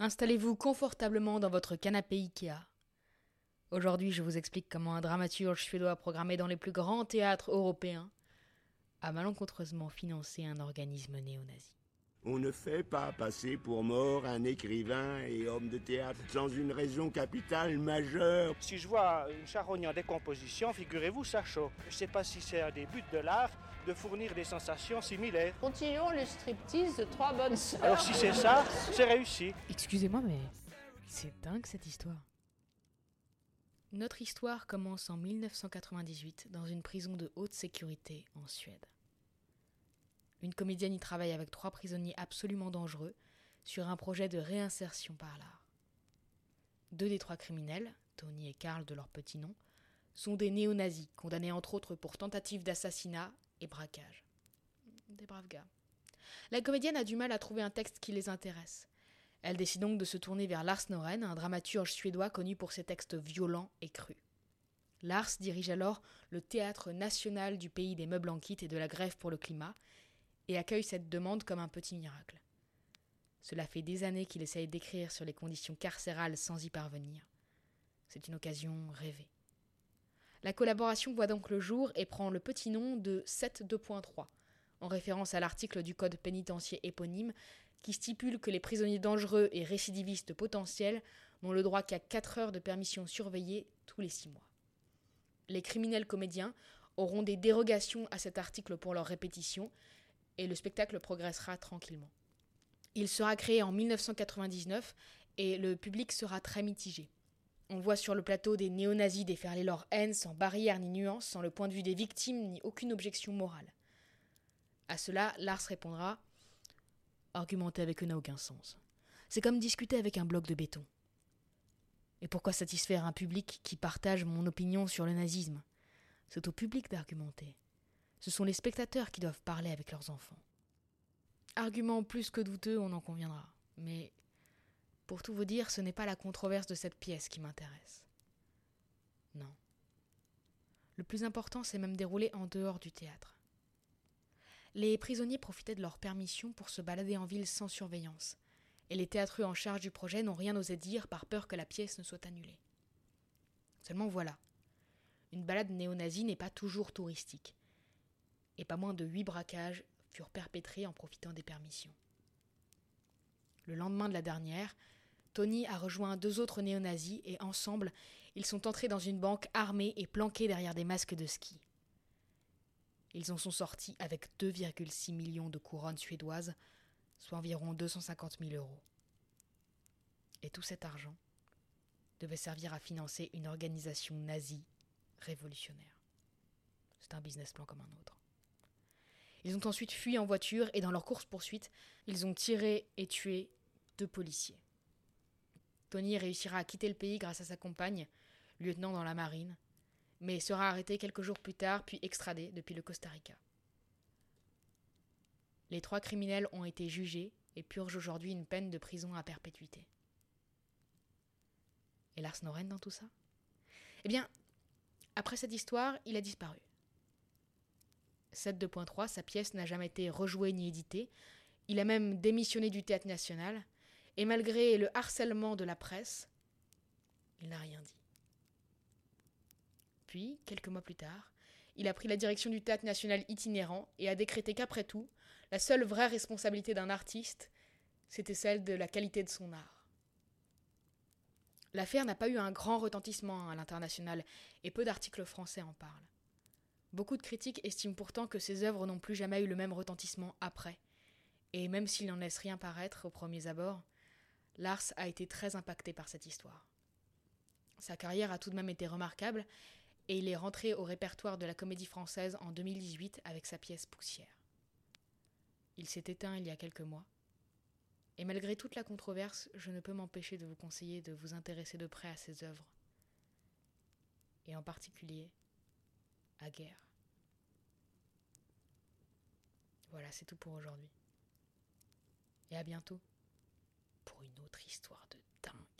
Installez-vous confortablement dans votre canapé Ikea. Aujourd'hui, je vous explique comment un dramaturge suédois programmé dans les plus grands théâtres européens a malencontreusement financé un organisme néo-nazi. On ne fait pas passer pour mort un écrivain et homme de théâtre sans une raison capitale majeure. Si je vois une charogne en décomposition, figurez-vous, ça choque. Je ne sais pas si c'est un des buts de l'art de fournir des sensations similaires. Continuons le striptease de trois bonnes sœurs. Alors si c'est ça, c'est réussi. Excusez-moi, mais c'est dingue cette histoire. Notre histoire commence en 1998 dans une prison de haute sécurité en Suède. Une comédienne y travaille avec trois prisonniers absolument dangereux sur un projet de réinsertion par l'art. Deux des trois criminels, Tony et Karl de leur petit nom, sont des néo-nazis condamnés entre autres pour tentative d'assassinat et braquage. Des braves gars. La comédienne a du mal à trouver un texte qui les intéresse. Elle décide donc de se tourner vers Lars Noren, un dramaturge suédois connu pour ses textes violents et crus. Lars dirige alors le Théâtre national du pays des meubles en kit et de la grève pour le climat et accueille cette demande comme un petit miracle. Cela fait des années qu'il essaye d'écrire sur les conditions carcérales sans y parvenir. C'est une occasion rêvée. La collaboration voit donc le jour et prend le petit nom de 7.2.3, en référence à l'article du Code pénitentiaire éponyme qui stipule que les prisonniers dangereux et récidivistes potentiels n'ont le droit qu'à 4 heures de permission surveillée tous les 6 mois. Les criminels comédiens auront des dérogations à cet article pour leur répétition, et le spectacle progressera tranquillement. Il sera créé en 1999 et le public sera très mitigé. On voit sur le plateau des néo-nazis déferler leur haine sans barrière ni nuance, sans le point de vue des victimes ni aucune objection morale. À cela, Lars répondra Argumenter avec eux n'a aucun sens. C'est comme discuter avec un bloc de béton. Et pourquoi satisfaire un public qui partage mon opinion sur le nazisme? C'est au public d'argumenter. Ce sont les spectateurs qui doivent parler avec leurs enfants. Argument plus que douteux, on en conviendra. Mais pour tout vous dire, ce n'est pas la controverse de cette pièce qui m'intéresse. Non. Le plus important, c'est même déroulé en dehors du théâtre. Les prisonniers profitaient de leur permission pour se balader en ville sans surveillance, et les théâtreux en charge du projet n'ont rien osé dire par peur que la pièce ne soit annulée. Seulement voilà. Une balade néo-nazie n'est pas toujours touristique et pas moins de huit braquages furent perpétrés en profitant des permissions. Le lendemain de la dernière, Tony a rejoint deux autres néo-nazis et ensemble, ils sont entrés dans une banque armée et planqués derrière des masques de ski. Ils en sont sortis avec 2,6 millions de couronnes suédoises, soit environ 250 000 euros. Et tout cet argent devait servir à financer une organisation nazie révolutionnaire. C'est un business plan comme un autre. Ils ont ensuite fui en voiture et dans leur course-poursuite, ils ont tiré et tué deux policiers. Tony réussira à quitter le pays grâce à sa compagne, lieutenant dans la marine, mais sera arrêté quelques jours plus tard puis extradé depuis le Costa Rica. Les trois criminels ont été jugés et purgent aujourd'hui une peine de prison à perpétuité. Et Lars Noren dans tout ça? Eh bien, après cette histoire, il a disparu. 7.2.3, sa pièce n'a jamais été rejouée ni éditée. Il a même démissionné du théâtre national. Et malgré le harcèlement de la presse, il n'a rien dit. Puis, quelques mois plus tard, il a pris la direction du théâtre national itinérant et a décrété qu'après tout, la seule vraie responsabilité d'un artiste, c'était celle de la qualité de son art. L'affaire n'a pas eu un grand retentissement à l'international et peu d'articles français en parlent. Beaucoup de critiques estiment pourtant que ses œuvres n'ont plus jamais eu le même retentissement après. Et même s'il n'en laisse rien paraître au premier abord, Lars a été très impacté par cette histoire. Sa carrière a tout de même été remarquable, et il est rentré au répertoire de la comédie française en 2018 avec sa pièce Poussière. Il s'est éteint il y a quelques mois, et malgré toute la controverse, je ne peux m'empêcher de vous conseiller de vous intéresser de près à ses œuvres, et en particulier à guerre. Voilà, c'est tout pour aujourd'hui. Et à bientôt pour une autre histoire de dingue.